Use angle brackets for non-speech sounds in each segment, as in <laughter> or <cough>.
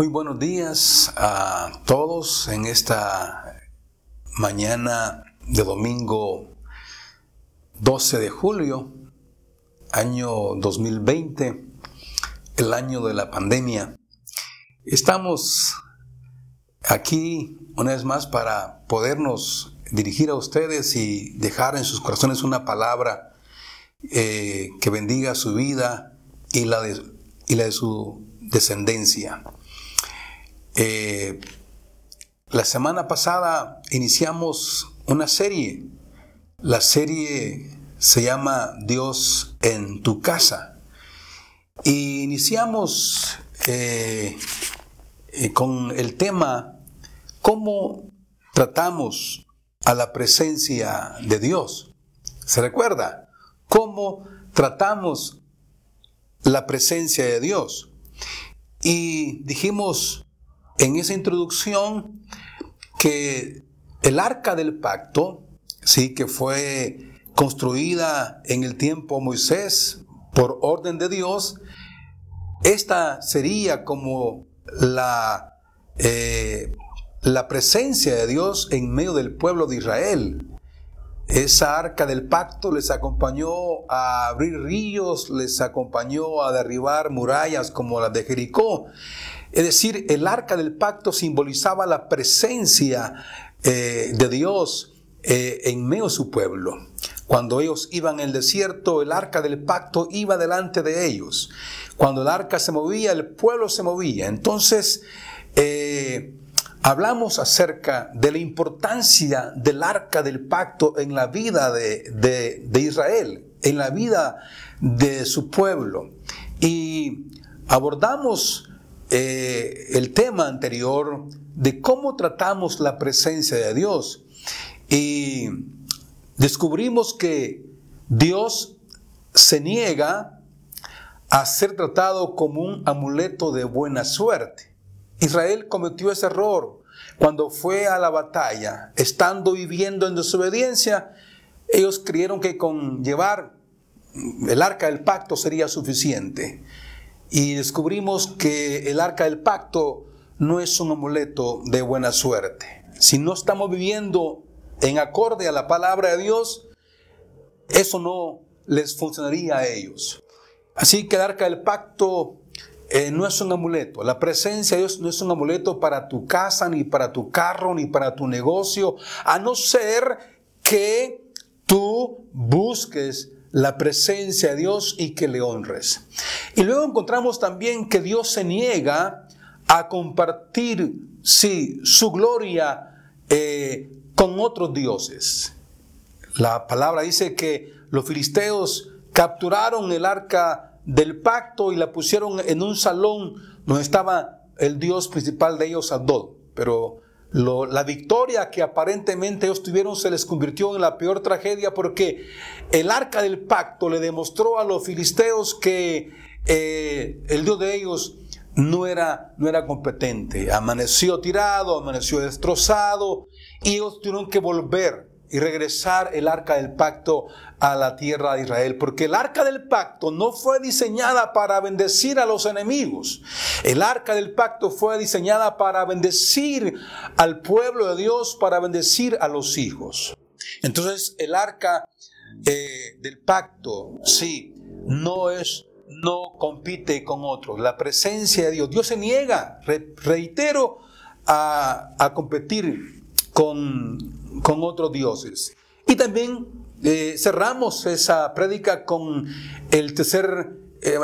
Muy buenos días a todos en esta mañana de domingo 12 de julio, año 2020, el año de la pandemia. Estamos aquí una vez más para podernos dirigir a ustedes y dejar en sus corazones una palabra eh, que bendiga su vida y la de, y la de su descendencia. Eh, la semana pasada iniciamos una serie. La serie se llama Dios en tu casa. Y iniciamos eh, eh, con el tema cómo tratamos a la presencia de Dios. ¿Se recuerda? ¿Cómo tratamos la presencia de Dios? Y dijimos en esa introducción que el arca del pacto, sí, que fue construida en el tiempo de Moisés por orden de Dios, esta sería como la, eh, la presencia de Dios en medio del pueblo de Israel. Esa arca del pacto les acompañó a abrir ríos, les acompañó a derribar murallas como las de Jericó. Es decir, el arca del pacto simbolizaba la presencia eh, de Dios eh, en medio de su pueblo. Cuando ellos iban en el desierto, el arca del pacto iba delante de ellos. Cuando el arca se movía, el pueblo se movía. Entonces, eh, hablamos acerca de la importancia del arca del pacto en la vida de, de Israel, en la vida de su pueblo. Y abordamos eh, el tema anterior de cómo tratamos la presencia de Dios. Y descubrimos que Dios se niega a ser tratado como un amuleto de buena suerte. Israel cometió ese error cuando fue a la batalla, estando viviendo en desobediencia, ellos creyeron que con llevar el arca del pacto sería suficiente y descubrimos que el arca del pacto no es un amuleto de buena suerte. Si no estamos viviendo en acorde a la palabra de Dios, eso no les funcionaría a ellos. Así que el arca del pacto eh, no es un amuleto. La presencia de Dios no es un amuleto para tu casa, ni para tu carro, ni para tu negocio, a no ser que tú busques la presencia de Dios y que le honres. Y luego encontramos también que Dios se niega a compartir, sí, su gloria eh, con otros dioses. La palabra dice que los filisteos capturaron el arca del pacto y la pusieron en un salón donde estaba el dios principal de ellos, Adol. Pero la victoria que aparentemente ellos tuvieron se les convirtió en la peor tragedia porque el arca del pacto le demostró a los filisteos que eh, el Dios de ellos no era, no era competente. Amaneció tirado, amaneció destrozado y ellos tuvieron que volver y regresar el arca del pacto a la tierra de Israel, porque el arca del pacto no fue diseñada para bendecir a los enemigos. El arca del pacto fue diseñada para bendecir al pueblo de Dios, para bendecir a los hijos. Entonces el arca eh, del pacto, sí, no es no compite con otros. La presencia de Dios, Dios se niega, reitero, a, a competir con, con otros dioses. Y también eh, cerramos esa prédica con el tercer eh,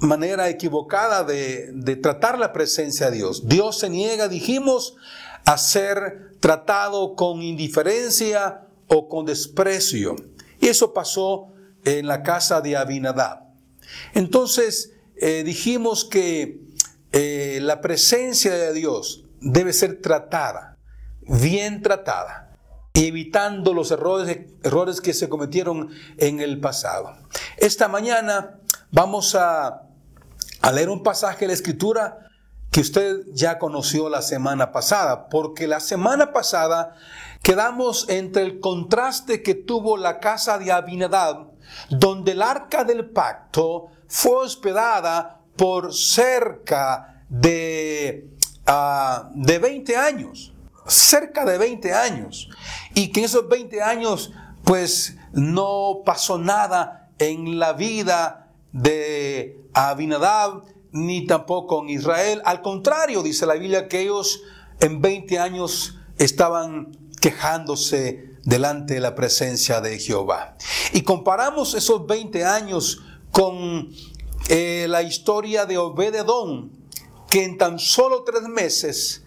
manera equivocada de, de tratar la presencia de Dios. Dios se niega, dijimos, a ser tratado con indiferencia o con desprecio. Y eso pasó en la casa de Abinadab. Entonces eh, dijimos que la presencia de Dios debe ser tratada, bien tratada evitando los errores, errores que se cometieron en el pasado. Esta mañana vamos a, a leer un pasaje de la Escritura que usted ya conoció la semana pasada, porque la semana pasada quedamos entre el contraste que tuvo la casa de Abinadab, donde el arca del pacto fue hospedada por cerca de ah, de 20 años, cerca de 20 años, y que en esos 20 años pues no pasó nada en la vida de Abinadab ni tampoco en Israel. Al contrario, dice la Biblia que ellos en 20 años estaban quejándose delante de la presencia de Jehová. Y comparamos esos 20 años con eh, la historia de Obededón, que en tan solo tres meses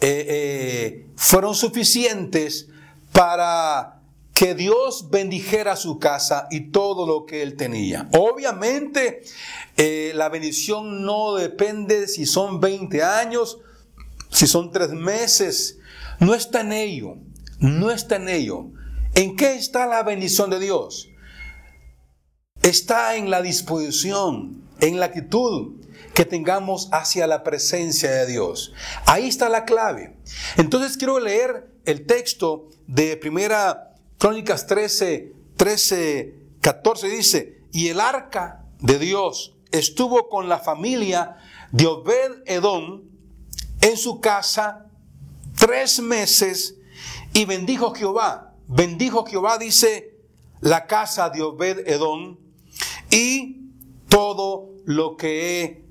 eh, eh, fueron suficientes para que Dios bendijera su casa y todo lo que él tenía. Obviamente, la bendición no depende si son 20 años, si son tres meses, no está en ello, no está en ello. ¿En qué está la bendición de Dios? Está en la disposición, en la actitud que tengamos hacia la presencia de Dios. Ahí está la clave. Entonces quiero leer el texto de Primera Crónicas 13, 13, 14. Dice, y el arca de Dios estuvo con la familia de Obed Edom en su casa tres meses y bendijo Jehová. Bendijo Jehová, dice, la casa de Obed Edom y todo lo que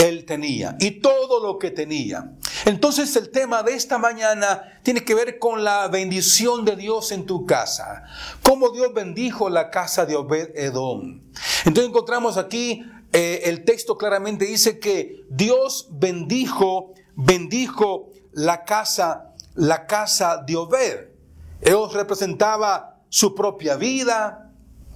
él tenía y todo lo que tenía. Entonces el tema de esta mañana tiene que ver con la bendición de Dios en tu casa. Cómo Dios bendijo la casa de Obed Edom. Entonces encontramos aquí eh, el texto claramente dice que Dios bendijo, bendijo la casa, la casa de Obed. Él representaba su propia vida,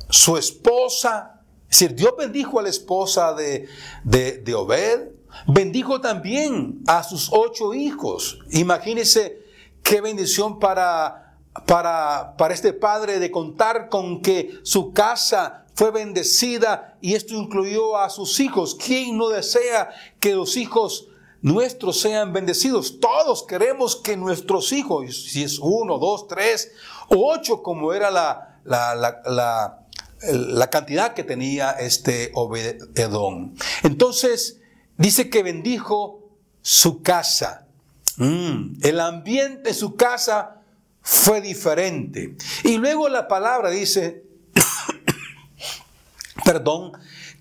su esposa. Decir, Dios bendijo a la esposa de, de, Obed. Bendijo también a sus ocho hijos. Imagínense qué bendición para, para, para este padre de contar con que su casa fue bendecida y esto incluyó a sus hijos. ¿Quién no desea que los hijos nuestros sean bendecidos? Todos queremos que nuestros hijos, si es uno, dos, tres o ocho, como era la, la, la, cantidad que tenía este Obededón. Entonces, dice que bendijo su casa. Mm, el ambiente de su casa fue diferente. Y luego la palabra dice, <coughs> perdón,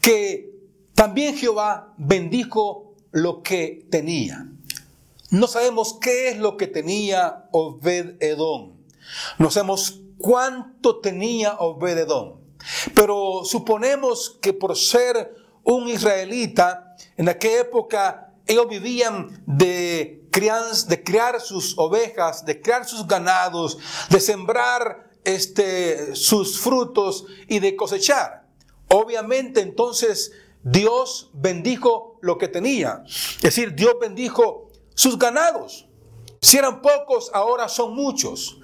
que también Jehová bendijo lo que tenía. No sabemos qué es lo que tenía Obed Edom. No sabemos cuánto tenía Obed Edom. Pero suponemos que por ser un israelita, en aquella época ellos vivían de, de criar sus ovejas, de criar sus ganados, de sembrar este, sus frutos y de cosechar. Obviamente entonces Dios bendijo lo que tenía. Es decir, Dios bendijo sus ganados. Si eran pocos, ahora son muchos.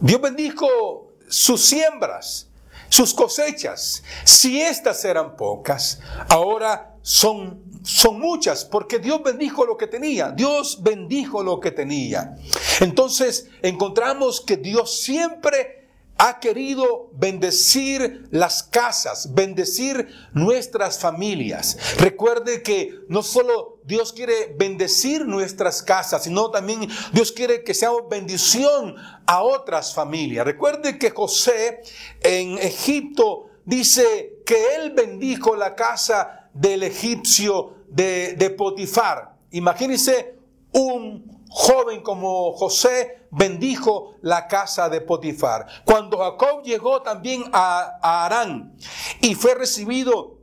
Dios bendijo sus siembras, sus cosechas. Si estas eran pocas, ahora son, son muchas, porque Dios bendijo lo que tenía. Dios bendijo lo que tenía. Entonces encontramos que Dios siempre ha querido bendecir las casas, bendecir nuestras familias. Recuerde que no solo Dios quiere bendecir nuestras casas, sino también Dios quiere que seamos bendición a otras familias. Recuerde que José en Egipto dice que él bendijo la casa del egipcio de, Potifar. Imagínense un joven como José bendijo la casa de Potifar. Cuando Jacob llegó también a, Arán y fue recibido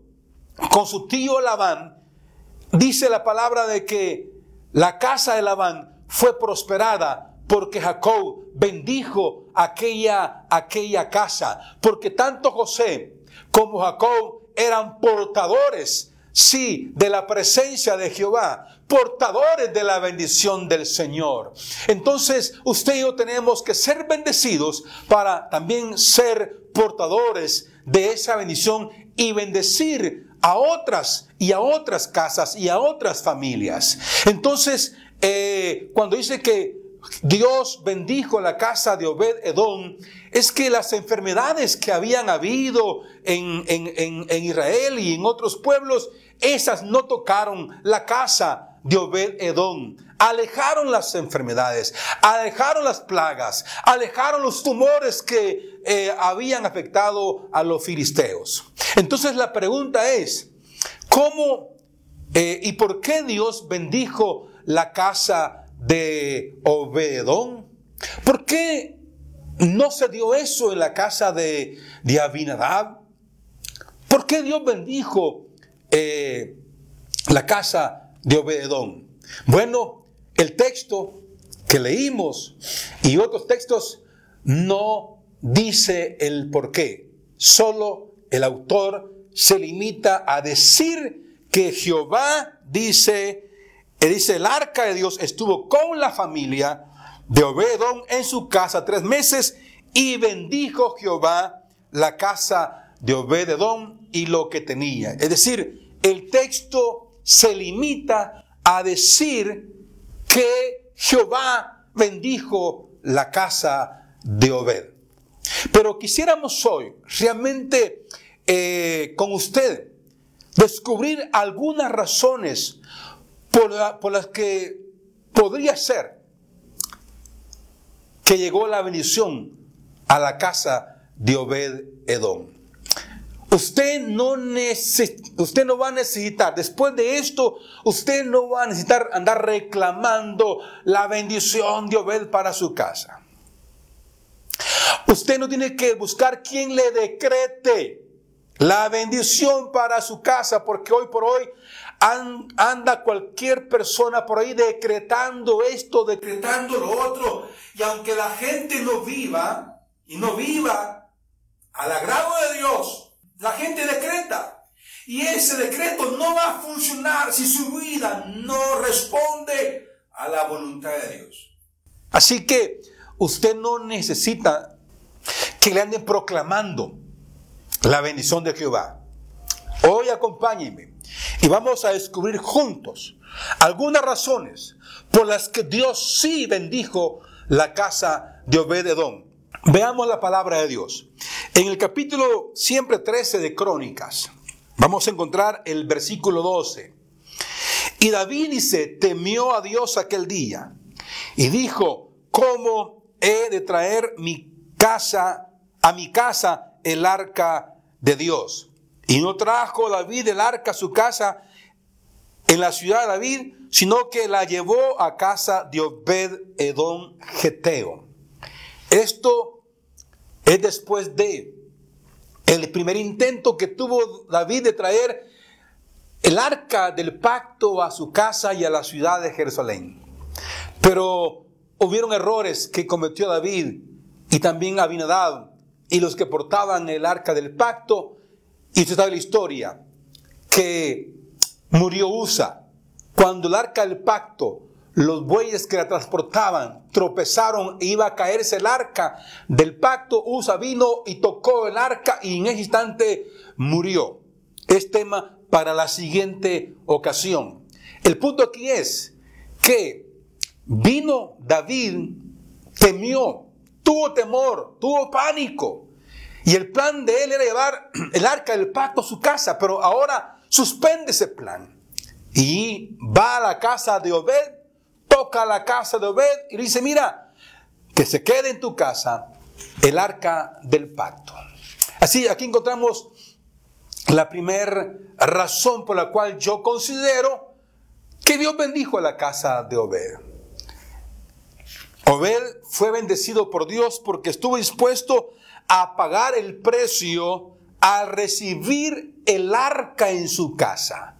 con su tío Labán, dice la palabra de que la casa de Labán fue prosperada porque Jacob bendijo aquella, aquella casa, porque tanto José como Jacob eran portadores sí, de la presencia de Jehová, portadores de la bendición del Señor. Entonces, usted y yo tenemos que ser bendecidos para también ser portadores de esa bendición y bendecir a otras y a otras casas y a otras familias. Entonces, eh, cuando dice que Dios bendijo la casa de Obed Edom, es que las enfermedades que habían habido en Israel y en otros pueblos esas no tocaron la casa de Obed Edom. Alejaron las enfermedades, alejaron las plagas, alejaron los tumores que eh, habían afectado a los filisteos. Entonces la pregunta es, ¿cómo eh, y por qué Dios bendijo la casa de Obedón? ¿Por qué no se dio eso en la casa de, de Abinadab? ¿Por qué Dios bendijo eh, la casa de Obedón? Bueno, el texto que leímos y otros textos no dice el por qué. Solo el autor se limita a decir que Jehová dice, dice el arca de Dios estuvo con la familia de Obedón en su casa tres meses y bendijo Jehová la casa de Obededón y lo que tenía. Es decir, el texto se limita a decir que Jehová bendijo la casa de Obed. Pero quisiéramos hoy realmente eh, con usted descubrir algunas razones por, por las que podría ser que llegó la bendición a la casa de Obed Edom. Usted no, va a necesitar, después de esto, usted no va a necesitar andar reclamando la bendición de Obed para su casa. Usted no tiene que buscar quien le decrete la bendición para su casa, porque hoy por hoy anda cualquier persona por ahí decretando esto, decretando lo otro, y aunque la gente no viva y no viva al agrado de Dios, la gente decreta. Y ese decreto no va a funcionar si su vida no responde a la voluntad de Dios. Así que usted no necesita que le anden proclamando la bendición de Jehová. Hoy acompáñenme y vamos a descubrir juntos algunas razones por las que Dios sí bendijo la casa de Obededón. Veamos la palabra de Dios. En el capítulo siempre 13 de Crónicas, vamos a encontrar el versículo 12. Y David dice, temió a Dios aquel día y dijo, ¿cómo he de traer mi casa, a mi casa el arca de Dios? Y no trajo David el arca a su casa en la ciudad de David, sino que la llevó a casa de Obed Edom Geteo. Esto es después de el primer intento que tuvo David de traer el arca del pacto a su casa y a la ciudad de Jerusalén. Pero hubieron errores que cometió David y también Abinadab y los que portaban el arca del pacto. Y usted sabe la historia, que murió Usa cuando el arca del pacto los bueyes que la transportaban tropezaron, iba a caerse el arca del pacto, Usa vino y tocó el arca y en ese instante murió. Es tema para la siguiente ocasión. El punto aquí es que vino David, temió, tuvo temor, tuvo pánico. Y el plan de él era llevar <clears throat> el arca del pacto a su casa, pero ahora suspende ese plan. Y va a la casa de Obed toca la casa de Obed y dice, mira, que se quede en tu casa el arca del pacto. Así, aquí encontramos la primera razón por la cual yo considero que Dios bendijo a la casa de Obed. Obed fue bendecido por Dios porque estuvo dispuesto a pagar el precio al recibir el arca en su casa.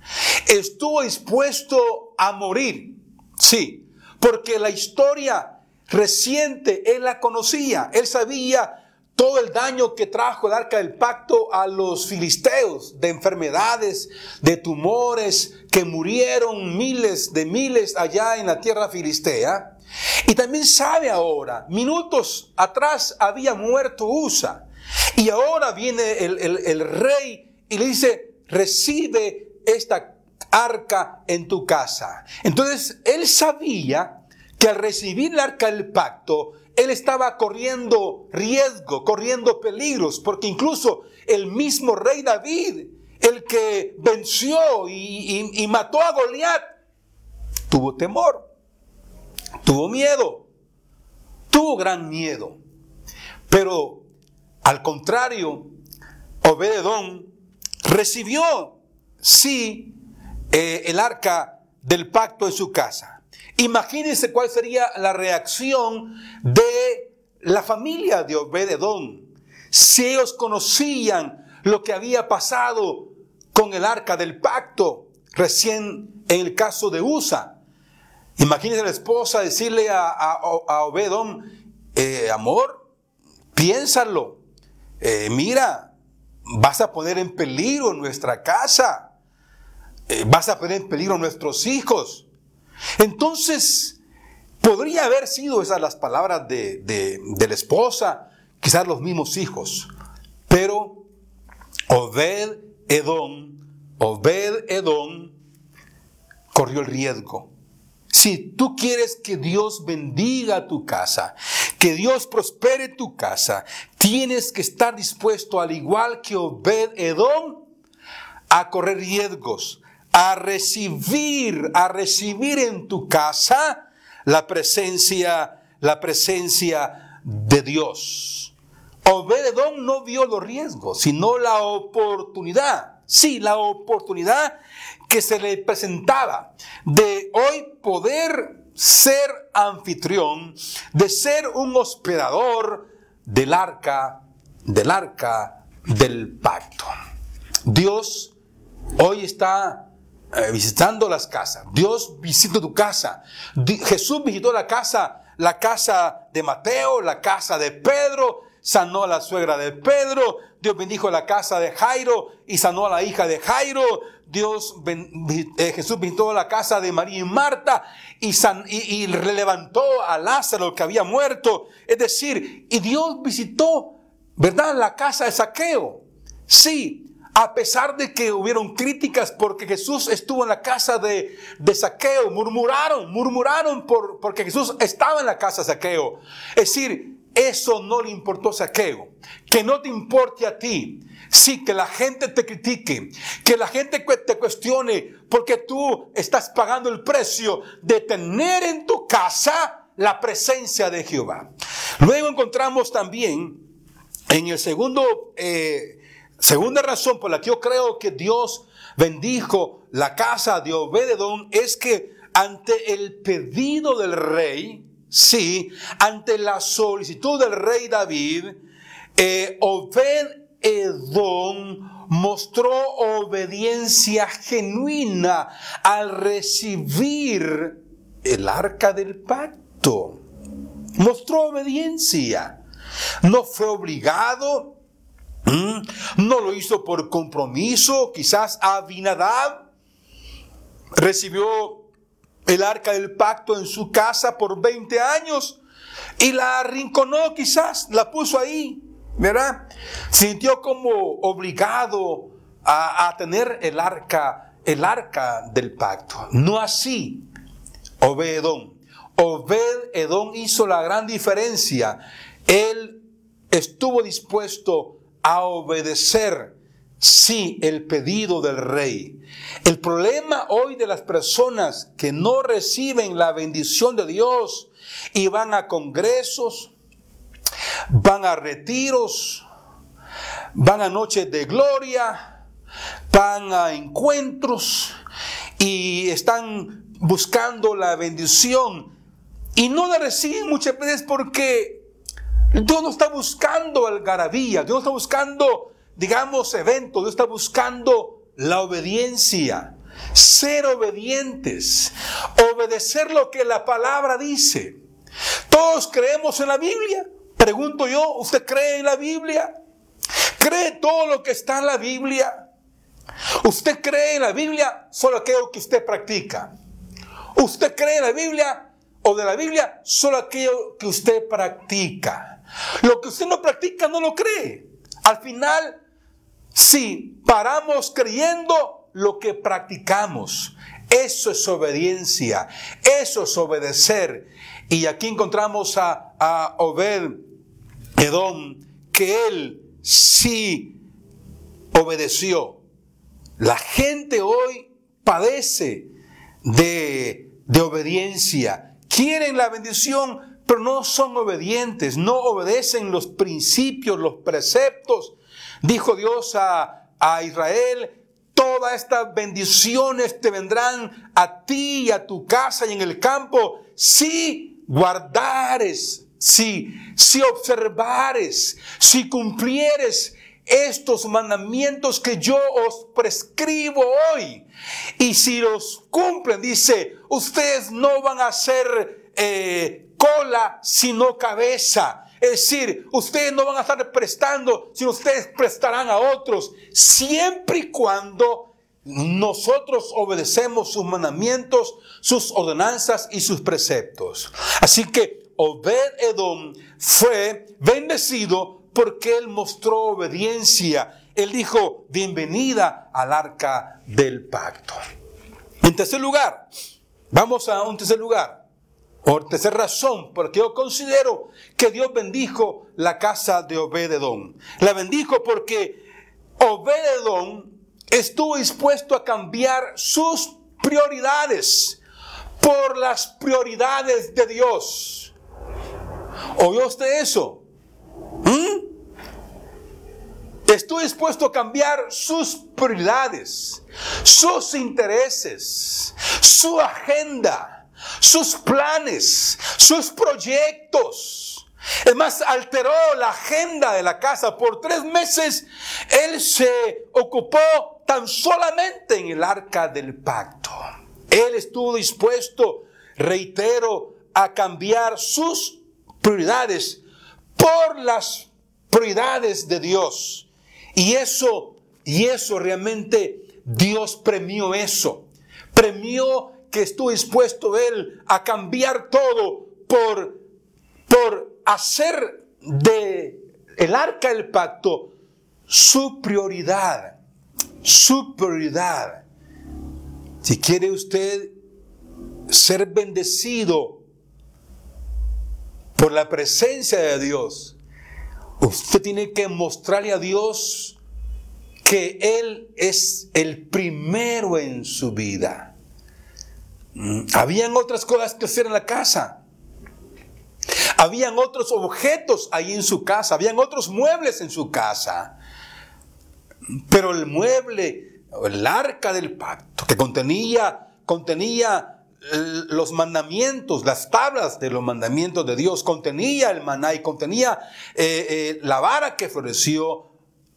Estuvo dispuesto a morir. Sí, porque la historia reciente él la conocía, él sabía todo el daño que trajo el arca del pacto a los filisteos, de enfermedades, de tumores, que murieron miles de miles allá en la tierra filistea. Y también sabe ahora, minutos atrás había muerto Usa, y ahora viene el, el rey y le dice, recibe esta arca en tu casa. Entonces, él sabía que al recibir el arca del pacto, él estaba corriendo riesgo, corriendo peligros, porque incluso el mismo rey David, el que venció y, mató a Goliat, tuvo temor, tuvo miedo, tuvo gran miedo. Pero al contrario, Obededón recibió, sí, eh, el arca del pacto en su casa. Imagínense cuál sería la reacción de la familia de Obededón si ellos conocían lo que había pasado con el arca del pacto, recién en el caso de Usa. Imagínense la esposa decirle a, a, Obedón, eh, amor, piénsalo, eh, mira, vas a poner en peligro nuestra casa, eh, vas a poner en peligro nuestros hijos. Entonces, podría haber sido esas las palabras de, de la esposa, quizás los mismos hijos, pero Obed Edom, Obed Edom corrió el riesgo. Si tú quieres que Dios bendiga tu casa, que Dios prospere tu casa, tienes que estar dispuesto, al igual que Obed Edom, a correr riesgos, a recibir, a recibir en tu casa la presencia, la presencia de Dios. Obededón no vio los riesgos, sino la oportunidad. Sí, la oportunidad que se le presentaba de hoy poder ser anfitrión, de ser un hospedador del arca, del arca del pacto. Dios hoy está visitando las casas. Dios visita tu casa. Jesús visitó la casa, la casa de Mateo, la casa de Pedro, sanó a la suegra de Pedro, Dios bendijo la casa de Jairo y sanó a la hija de Jairo, Dios, eh, Jesús visitó la casa de María y Marta y, y, levantó a Lázaro que había muerto. Es decir, y Dios visitó, ¿verdad?, la casa de Saqueo. Sí, a pesar de que hubieron críticas porque Jesús estuvo en la casa de, de Saqueo, murmuraron, murmuraron por, porque Jesús estaba en la casa de Saqueo. Es decir, eso no le importó Saqueo. Que no te importe a ti. Sí, que la gente te critique, que la gente te cuestione porque tú estás pagando el precio de tener en tu casa la presencia de Jehová. Luego encontramos también en el segundo, eh, segunda razón por la que yo creo que Dios bendijo la casa de Obededón es que ante el pedido del rey, Sí, ante la solicitud del rey David, eh, Obed Edom mostró obediencia genuina al recibir el arca del pacto. Mostró obediencia. No fue obligado, no lo hizo por compromiso. Quizás Abinadab recibió el arca del pacto en su casa por 20 años y la arrinconó quizás, la puso ahí, ¿verdad? Sintió como obligado a, tener el arca, el arca del pacto. No así, Obedón. Obed Edom hizo la gran diferencia. Él estuvo dispuesto a obedecer sí el pedido del rey. El problema hoy de las personas que no reciben la bendición de Dios y van a congresos, van a retiros, van a noches de gloria, van a encuentros y están buscando la bendición y no la reciben muchas veces porque Dios no está buscando algarabía, Dios está buscando digamos, evento, Dios está buscando la obediencia, ser obedientes, obedecer lo que la palabra dice. Todos creemos en la Biblia. Pregunto yo, ¿usted cree en la Biblia? ¿Cree todo lo que está en la Biblia? ¿Usted cree en la Biblia solo aquello que usted practica? ¿Usted cree en la Biblia o de la Biblia solo aquello que usted practica? Lo que usted no practica no lo cree. Al final si paramos creyendo lo que practicamos. Eso es obediencia, eso es obedecer. Y aquí encontramos a, a Obed Edom, que él sí obedeció. La gente hoy padece de de obediencia. Quieren la bendición, pero no son obedientes, no obedecen los principios, los preceptos. Dijo Dios a, a Israel, todas estas bendiciones te vendrán a ti y a tu casa y en el campo si guardares, si, si observares, si cumplieres estos mandamientos que yo os prescribo hoy. Y si los cumplen, dice, ustedes no van a ser eh, cola, sino cabeza. Es decir, ustedes no van a estar prestando, sino ustedes prestarán a otros, siempre y cuando nosotros obedecemos sus mandamientos, sus ordenanzas y sus preceptos. Así que Obed Edom fue bendecido porque él mostró obediencia. Él dijo, bienvenida al arca del pacto. En tercer lugar, vamos a un tercer lugar. Por tercera razón, porque yo considero que Dios bendijo la casa de Obededón. La bendijo porque Obededón estuvo dispuesto a cambiar sus prioridades por las prioridades de Dios. ¿Oyó usted eso? ¿Mm? Estoy dispuesto a cambiar sus prioridades, sus intereses, su agenda, sus planes, sus proyectos. Es más, alteró la agenda de la casa. Por tres meses, él se ocupó tan solamente en el arca del pacto. Él estuvo dispuesto, reitero, a cambiar sus prioridades por las prioridades de Dios. Y eso, y eso realmente Dios premió eso. Premió que estuvo dispuesto él a cambiar todo por, por hacer de el arca del pacto su prioridad. Su prioridad. Si quiere usted ser bendecido por la presencia de Dios, usted tiene que mostrarle a Dios que Él es el primero en su vida. Mm, habían otras cosas que hacer en la casa. Habían otros objetos ahí en su casa. Habían otros muebles en su casa. Pero el mueble, el arca del pacto, que contenía, contenía los mandamientos, las tablas de los mandamientos de Dios, contenía el maná y contenía eh, eh, la vara que floreció.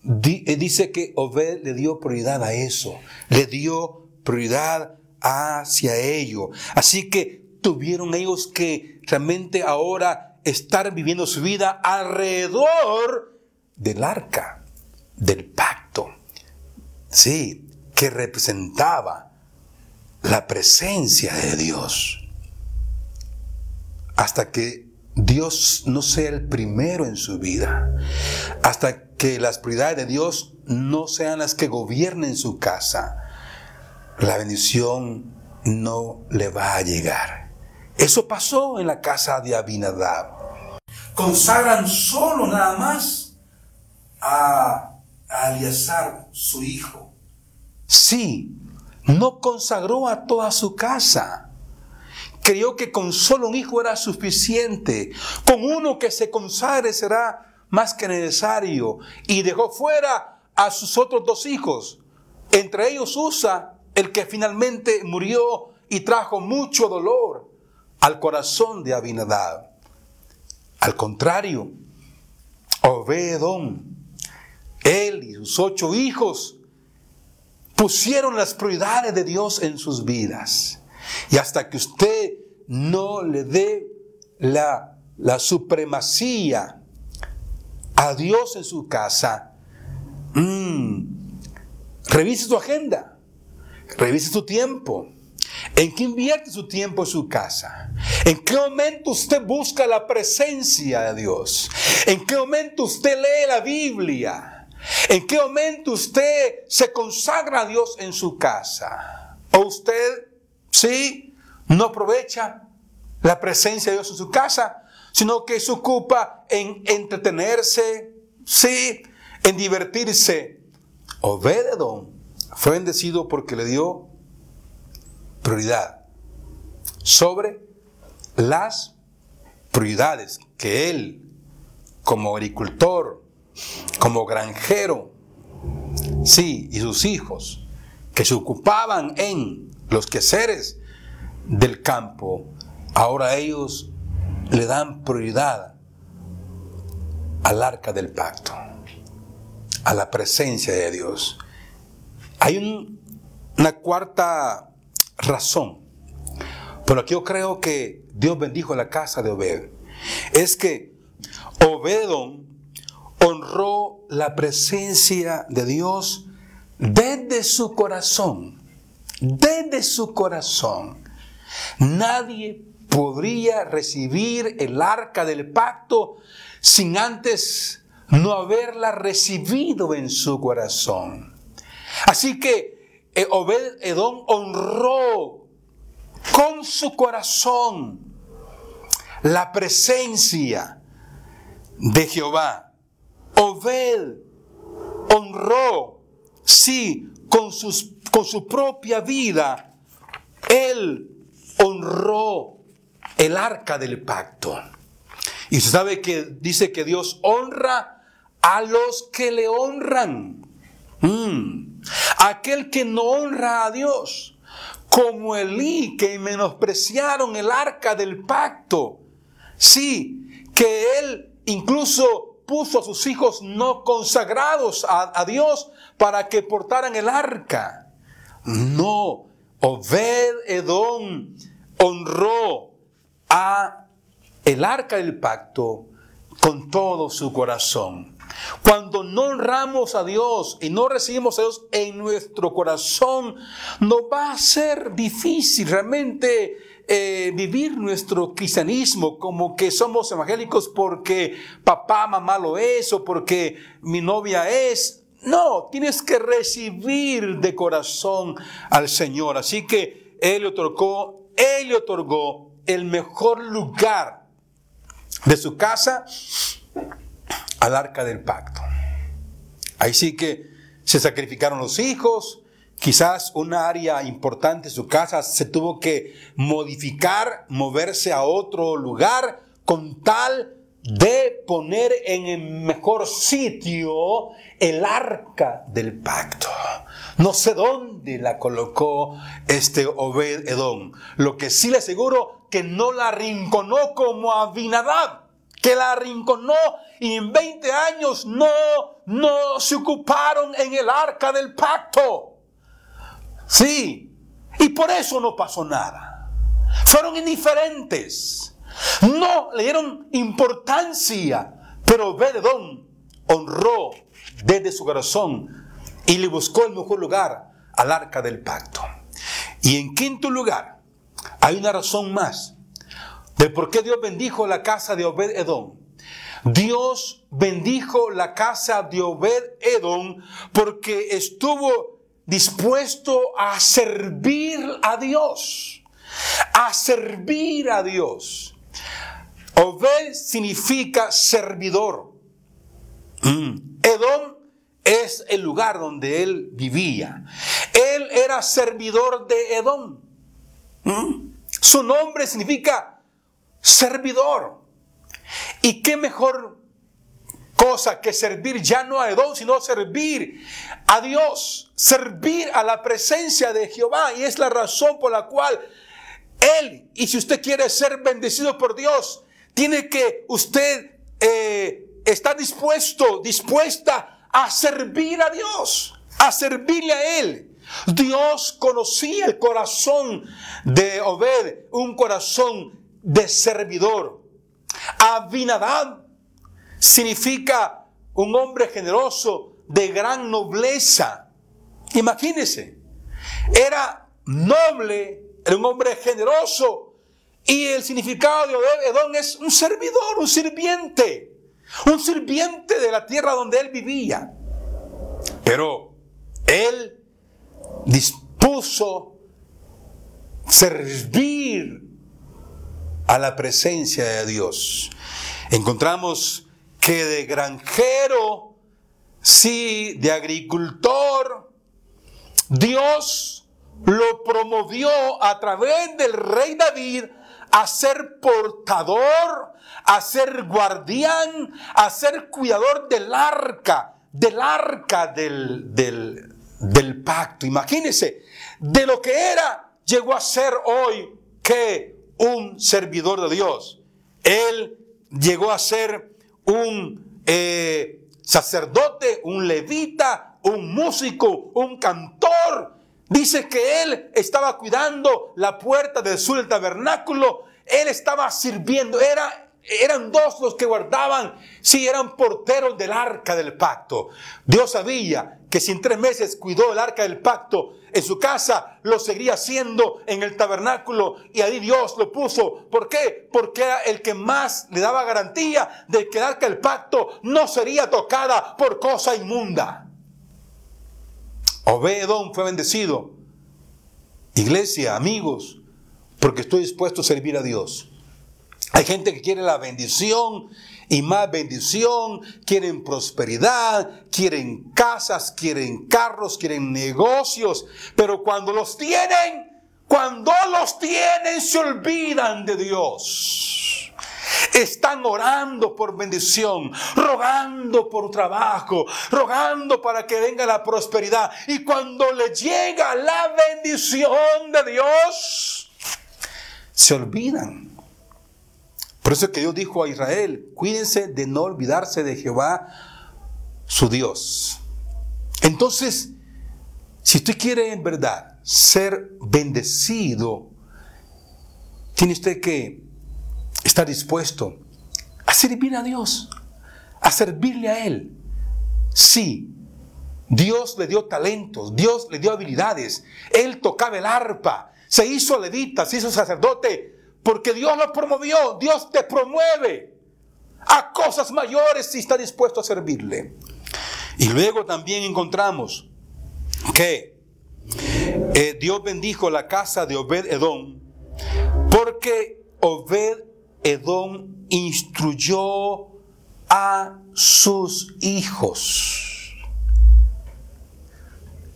Eh, dice que Obed le dio prioridad a eso, le dio prioridad hacia ello. Así que tuvieron ellos que realmente ahora estar viviendo su vida alrededor del arca, del pacto. Sí, que representaba la presencia de Dios. Hasta que Dios no sea el primero en su vida. Hasta que las prioridades de Dios no sean las que gobiernen su casa. La bendición no le va a llegar. Eso pasó en la casa de Abinadab. Consagran solo nada más a, a su hijo. Sí, no consagró a toda su casa. Creyó que con solo un hijo era suficiente. Con uno que se consagre será más que necesario. Y dejó fuera a sus otros dos hijos. Entre ellos Usa, el que finalmente murió y trajo mucho dolor al corazón de Abinadab. Al contrario, Obedón, él y sus ocho hijos pusieron las prioridades de Dios en sus vidas. Y hasta que usted no le dé la, la supremacía a Dios en su casa, mmm, revise su agenda, revise su tiempo. ¿En qué invierte su tiempo en su casa? ¿En qué momento usted busca la presencia de Dios? ¿En qué momento usted lee la Biblia? ¿En qué momento usted se consagra a Dios en su casa? ¿O usted, sí, no aprovecha la presencia de Dios en su casa, sino que se ocupa en entretenerse, sí, en divertirse? Obededón fue bendecido porque le dio prioridad. sobre las prioridades que él, como agricultor, como granjero, sí, y sus hijos, que se ocupaban en los quehaceres del campo, ahora ellos le dan prioridad al arca del pacto, a la presencia de Dios. Hay una cuarta razón por la que yo creo que Dios bendijo la casa de Obed. Es que Obedon honró la presencia de Dios desde su corazón. Desde su corazón. Nadie podría recibir el arca del pacto sin antes no haberla recibido en su corazón. Así que eh, Obed Edom honró con su corazón la presencia de Jehová. Obed honró, sí, con, con su propia vida, él honró el arca del pacto. Y se sabe que dice que Dios honra a los que le honran. Mm. Aquel que no honra a Dios, como Elí, que menospreciaron el arca del pacto. Sí, que él incluso puso a sus hijos no consagrados a, a Dios para que portaran el arca. No, Obed Edom honró a el arca del pacto con todo su corazón. Cuando no honramos a Dios y no recibimos a Dios en nuestro corazón, nos va a ser difícil realmente eh, vivir nuestro cristianismo como que somos evangélicos porque papá, mamá lo es o porque mi novia es. No, tienes que recibir de corazón al Señor. Así que Él le otorgó, Él le otorgó el mejor lugar de su casa al arca del pacto. Ahí sí que se sacrificaron los hijos, quizás una área importante de su casa se tuvo que modificar, moverse a otro lugar con tal de poner en el mejor sitio el arca del pacto. No sé dónde la colocó este Obed Edom. Lo que sí le aseguro que no la rinconó como Abinadab, que la rinconó y en 20 años no, no se ocuparon en el arca del pacto. Sí, y por eso no pasó nada. Fueron indiferentes. No le dieron importancia, pero Bededón honró desde su corazón y le buscó el mejor lugar al arca del pacto. Y en quinto lugar, hay una razón más de por qué Dios bendijo la casa de Obed Edom. Dios bendijo la casa de Obed Edom porque estuvo dispuesto a servir a Dios, a servir a Dios. Obed significa servidor. Mm. Edom es el lugar donde él vivía. Él era servidor de Edom. Mm. Su nombre significa servidor. ¿Y qué mejor cosa que servir ya no a Edom, sino servir a Dios, servir a la presencia de Jehová. Y es la razón por la cual Él, y si usted quiere ser bendecido por Dios, tiene que usted eh, estar dispuesto, dispuesta a servir a Dios, a servirle a Él. Dios conocía el corazón de Obed, un corazón de servidor. Abinadab significa un hombre generoso de gran nobleza. Imagínense, era noble, era un hombre generoso y el significado de Edom es un servidor, un sirviente, un sirviente de la tierra donde él vivía. Pero él dispuso servir a la presencia de Dios. Encontramos que de granjero, sí, de agricultor, Dios lo promovió a través del rey David a ser portador, a ser guardián, a ser cuidador del arca, del arca del, del, pacto. Imagínense, de lo que era, llegó a ser hoy que un servidor de Dios. Él llegó a ser un eh, sacerdote, un levita, un músico, un cantor. Dice que él estaba cuidando la puerta del sur del tabernáculo. Él estaba sirviendo. Era eran dos los que guardaban, sí, eran porteros del arca del pacto. Dios sabía que si en tres meses cuidó el arca del pacto en su casa, lo seguiría haciendo en el tabernáculo y ahí Dios lo puso. ¿Por qué? Porque era el que más le daba garantía de que el arca del pacto no sería tocada por cosa inmunda. Obedón fue bendecido. Iglesia, amigos, porque estoy dispuesto a servir a Dios. Hay gente que quiere la bendición y más bendición, quieren prosperidad, quieren casas, quieren carros, quieren negocios, pero cuando los tienen, cuando los tienen se olvidan de Dios. Están orando por bendición, rogando por trabajo, rogando para que venga la prosperidad. Y cuando le llega la bendición de Dios, se olvidan por eso es que Dios dijo a Israel, cuídense de no olvidarse de Jehová, su Dios. Entonces, si usted quiere en verdad ser bendecido, tiene usted que estar dispuesto a servir a Dios, a servirle a Él. Sí, Dios le dio talentos, Dios le dio habilidades, Él tocaba el arpa, se hizo levita, se hizo sacerdote, porque Dios lo promovió, Dios te promueve a cosas mayores si está dispuesto a servirle. Y luego también encontramos que eh, Dios bendijo la casa de Obed Edom porque Obed Edom instruyó a sus hijos.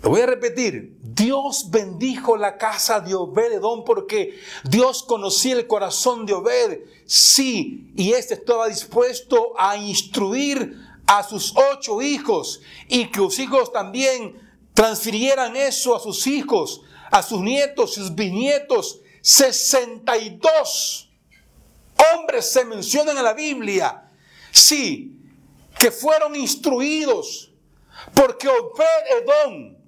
Lo voy a repetir. Dios bendijo la casa de Obededón porque Dios conocía el corazón de Obed. Sí, y este estaba dispuesto a instruir a sus ocho hijos y que sus hijos también transfirieran eso a sus hijos, a sus nietos, sus bisnietos. 62 hombres se mencionan en la Biblia. Sí, que fueron instruidos porque Obed Edom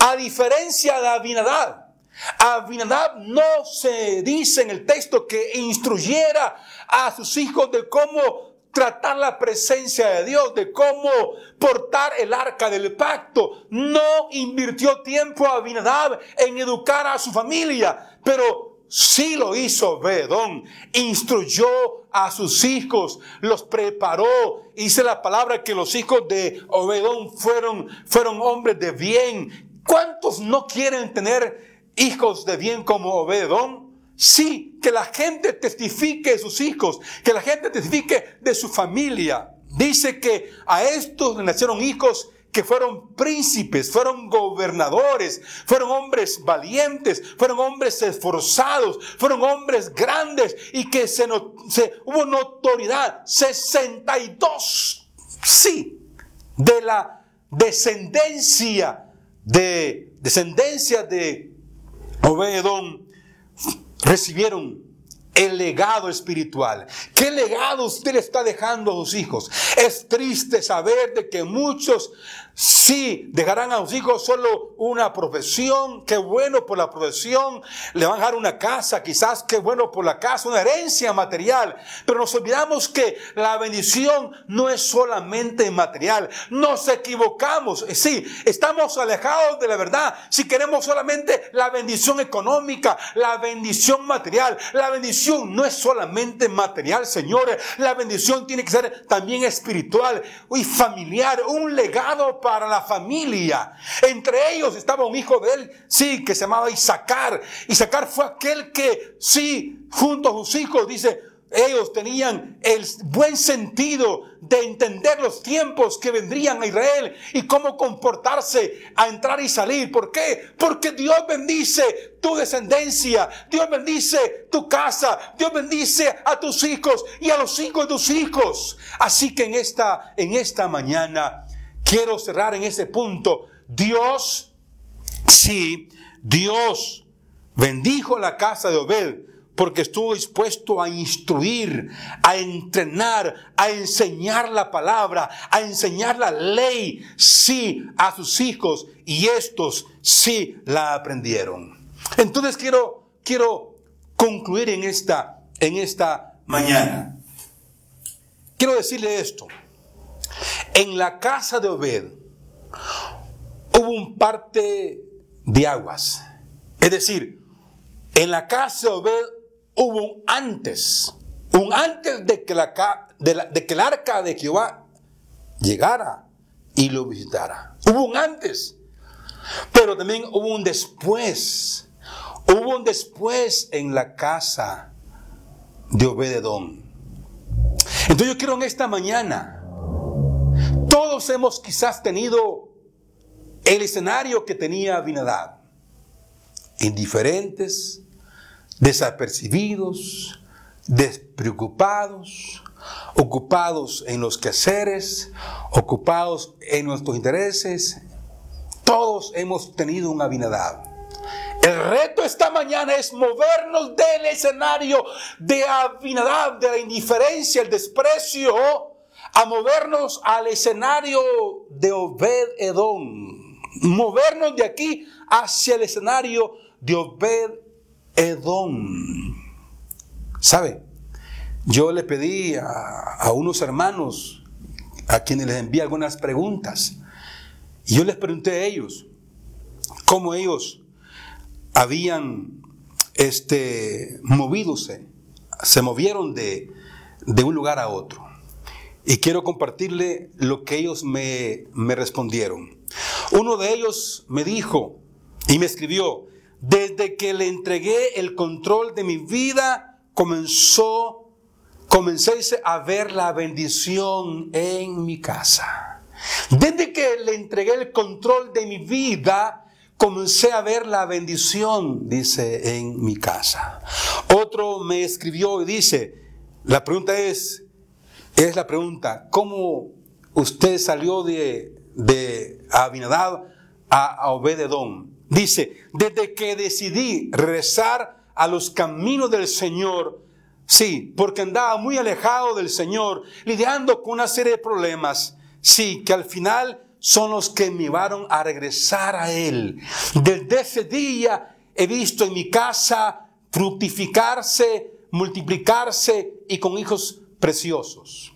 a diferencia de Abinadab, Abinadab no se dice en el texto que instruyera a sus hijos de cómo tratar la presencia de Dios, de cómo portar el arca del pacto. No invirtió tiempo a Abinadab en educar a su familia, pero sí lo hizo Bedón. Instruyó a sus hijos, los preparó. Dice la palabra que los hijos de Obedón fueron, fueron hombres de bien, ¿Cuántos no quieren tener hijos de bien como Obedón? Sí, que la gente testifique de sus hijos, que la gente testifique de su familia. Dice que a estos nacieron hijos que fueron príncipes, fueron gobernadores, fueron hombres valientes, fueron hombres esforzados, fueron hombres grandes y que se, se hubo notoriedad. 62, sí, de la descendencia de descendencia de Obedón recibieron el legado espiritual. ¿Qué legado usted le está dejando a sus hijos? Es triste saber de que muchos Sí, dejarán a sus hijos solo una profesión, qué bueno por la profesión, le van a dejar una casa, quizás. Qué bueno por la casa, una herencia material, pero nos olvidamos que la bendición no es solamente material, nos equivocamos, eh, sí, estamos alejados de la verdad, si queremos solamente la bendición económica, la bendición material, la bendición no es solamente material, señores, la bendición tiene que ser también espiritual y familiar, un legado para la familia. Entre ellos estaba un hijo de él, sí, que se llamaba Isaacar. Isaacar fue aquel que, sí, junto a sus hijos, dice, ellos tenían el buen sentido de entender los tiempos que vendrían a Israel y cómo comportarse a entrar y salir. ¿Por qué? Porque Dios bendice tu descendencia, Dios bendice tu casa, Dios bendice a tus hijos y a los hijos de tus hijos. Así que en esta, en esta mañana quiero cerrar en ese punto. Dios, sí, Dios bendijo la casa de Obed porque estuvo dispuesto a instruir, a entrenar, a enseñar la palabra, a enseñar la ley, sí, a sus hijos, y estos sí la aprendieron. Entonces quiero, quiero concluir en esta, en esta mañana. Quiero decirle esto. En la casa de Obed hubo un parte de aguas. Es decir, en la casa de Obed hubo un antes, un antes de que, la, de, que el arca de Jehová llegara y lo visitara. Hubo un antes, pero también hubo un después. Hubo un después en la casa de Obededón. Entonces yo quiero en esta mañana, todos hemos quizás tenido el escenario que tenía Abinadab. Indiferentes, desapercibidos, despreocupados, ocupados en los quehaceres, ocupados en nuestros intereses. Todos hemos tenido un Abinadab. El reto esta mañana es movernos del escenario de Abinadab, de la indiferencia, el desprecio, a movernos al escenario de Obed Edom. Movernos de aquí hacia el escenario de Obed Edom. ¿Sabe? Yo le pedí a, unos hermanos a quienes les envié algunas preguntas. Y yo les pregunté a ellos cómo ellos habían este, movidose, se movieron de, de, un lugar a otro. Y quiero compartirle lo que ellos me, me respondieron. Uno de ellos me dijo y me escribió, desde que le entregué el control de mi vida, comenzó, comencé a ver la bendición en mi casa. Desde que le entregué el control de mi vida, comencé a ver la bendición, dice, en mi casa. Otro me escribió y dice, la pregunta es, es la pregunta, ¿cómo usted salió de, de Abinadab a Obededón? Dice, desde que decidí rezar a los caminos del Señor, sí, porque andaba muy alejado del Señor, lidiando con una serie de problemas, sí, que al final son los que me llevaron a regresar a Él. Desde ese día he visto en mi casa fructificarse, multiplicarse y con hijos preciosos.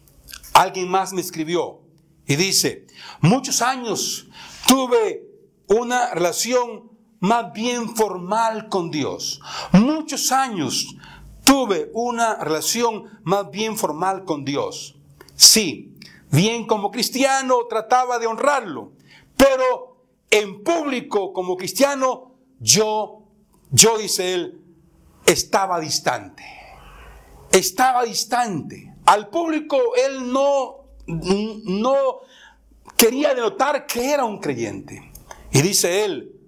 Alguien más me escribió y dice, muchos años tuve una relación más bien formal con Dios. Muchos años tuve una relación más bien formal con Dios. Sí, bien como cristiano trataba de honrarlo, pero en público como cristiano yo, yo dice él, estaba distante. Estaba distante. Al público él no, no quería denotar que era un creyente. Y dice él,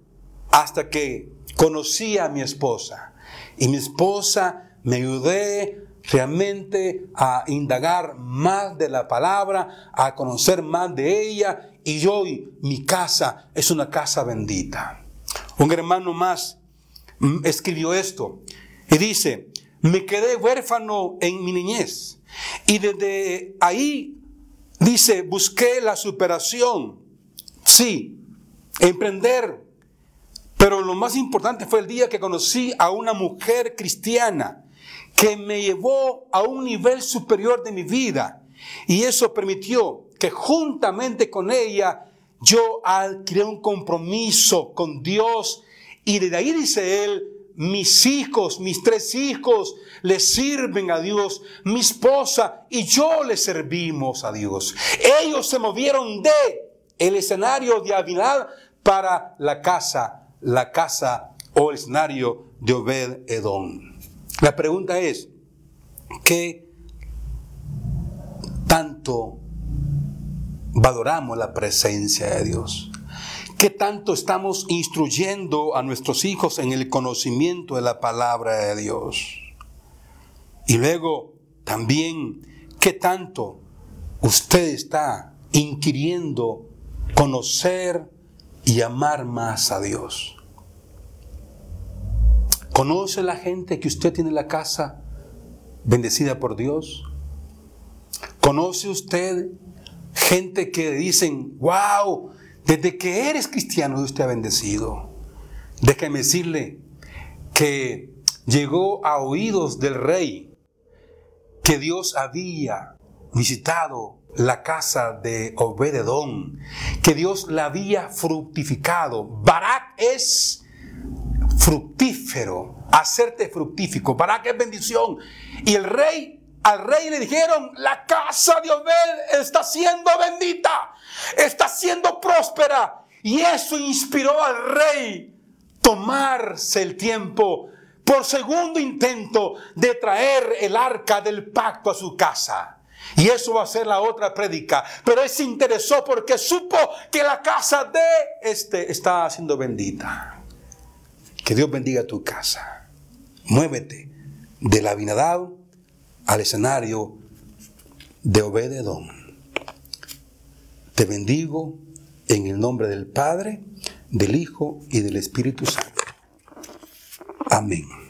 hasta que conocí a mi esposa. Y mi esposa me ayudé realmente a indagar más de la palabra, a conocer más de ella. Y hoy mi casa es una casa bendita. Un hermano más escribió esto y dice, me quedé huérfano en mi niñez. Y desde ahí, dice, busqué la superación. Sí, emprender. Pero lo más importante fue el día que conocí a una mujer cristiana que me llevó a un nivel superior de mi vida. Y eso permitió que juntamente con ella yo adquirí un compromiso con Dios. Y desde ahí dice él, mis hijos, mis tres hijos, le sirven a Dios, mi esposa y yo le servimos a Dios. Ellos se movieron de el escenario de Avilad para la casa, la casa o el escenario de Obed Edom. La pregunta es, ¿Qué tanto valoramos la presencia de Dios? ¿Qué tanto estamos instruyendo a nuestros hijos en el conocimiento de la palabra de Dios? Y luego también, ¿qué tanto usted está inquiriendo conocer y amar más a Dios? ¿Conoce la gente que usted tiene en la casa bendecida por Dios? ¿Conoce usted gente que dicen, wow, desde que eres cristiano Dios te ha bendecido? Déjeme decirle que llegó a oídos del rey que Dios había visitado la casa de Obededón, que Dios la había fructificado. Barak es fructífero, hacerte fructífico. Barak es bendición. Y el rey, al rey le dijeron, la casa de Obed está siendo bendita, está siendo próspera. Y eso inspiró al rey tomarse el tiempo por segundo intento de traer el arca del pacto a su casa. Y eso va a ser la otra prédica. Pero él se interesó porque supo que la casa de este está siendo bendita. Que Dios bendiga tu casa. Muévete de la Abinadab al escenario de Obededón. Te bendigo en el nombre del Padre, del Hijo y del Espíritu Santo. Amén.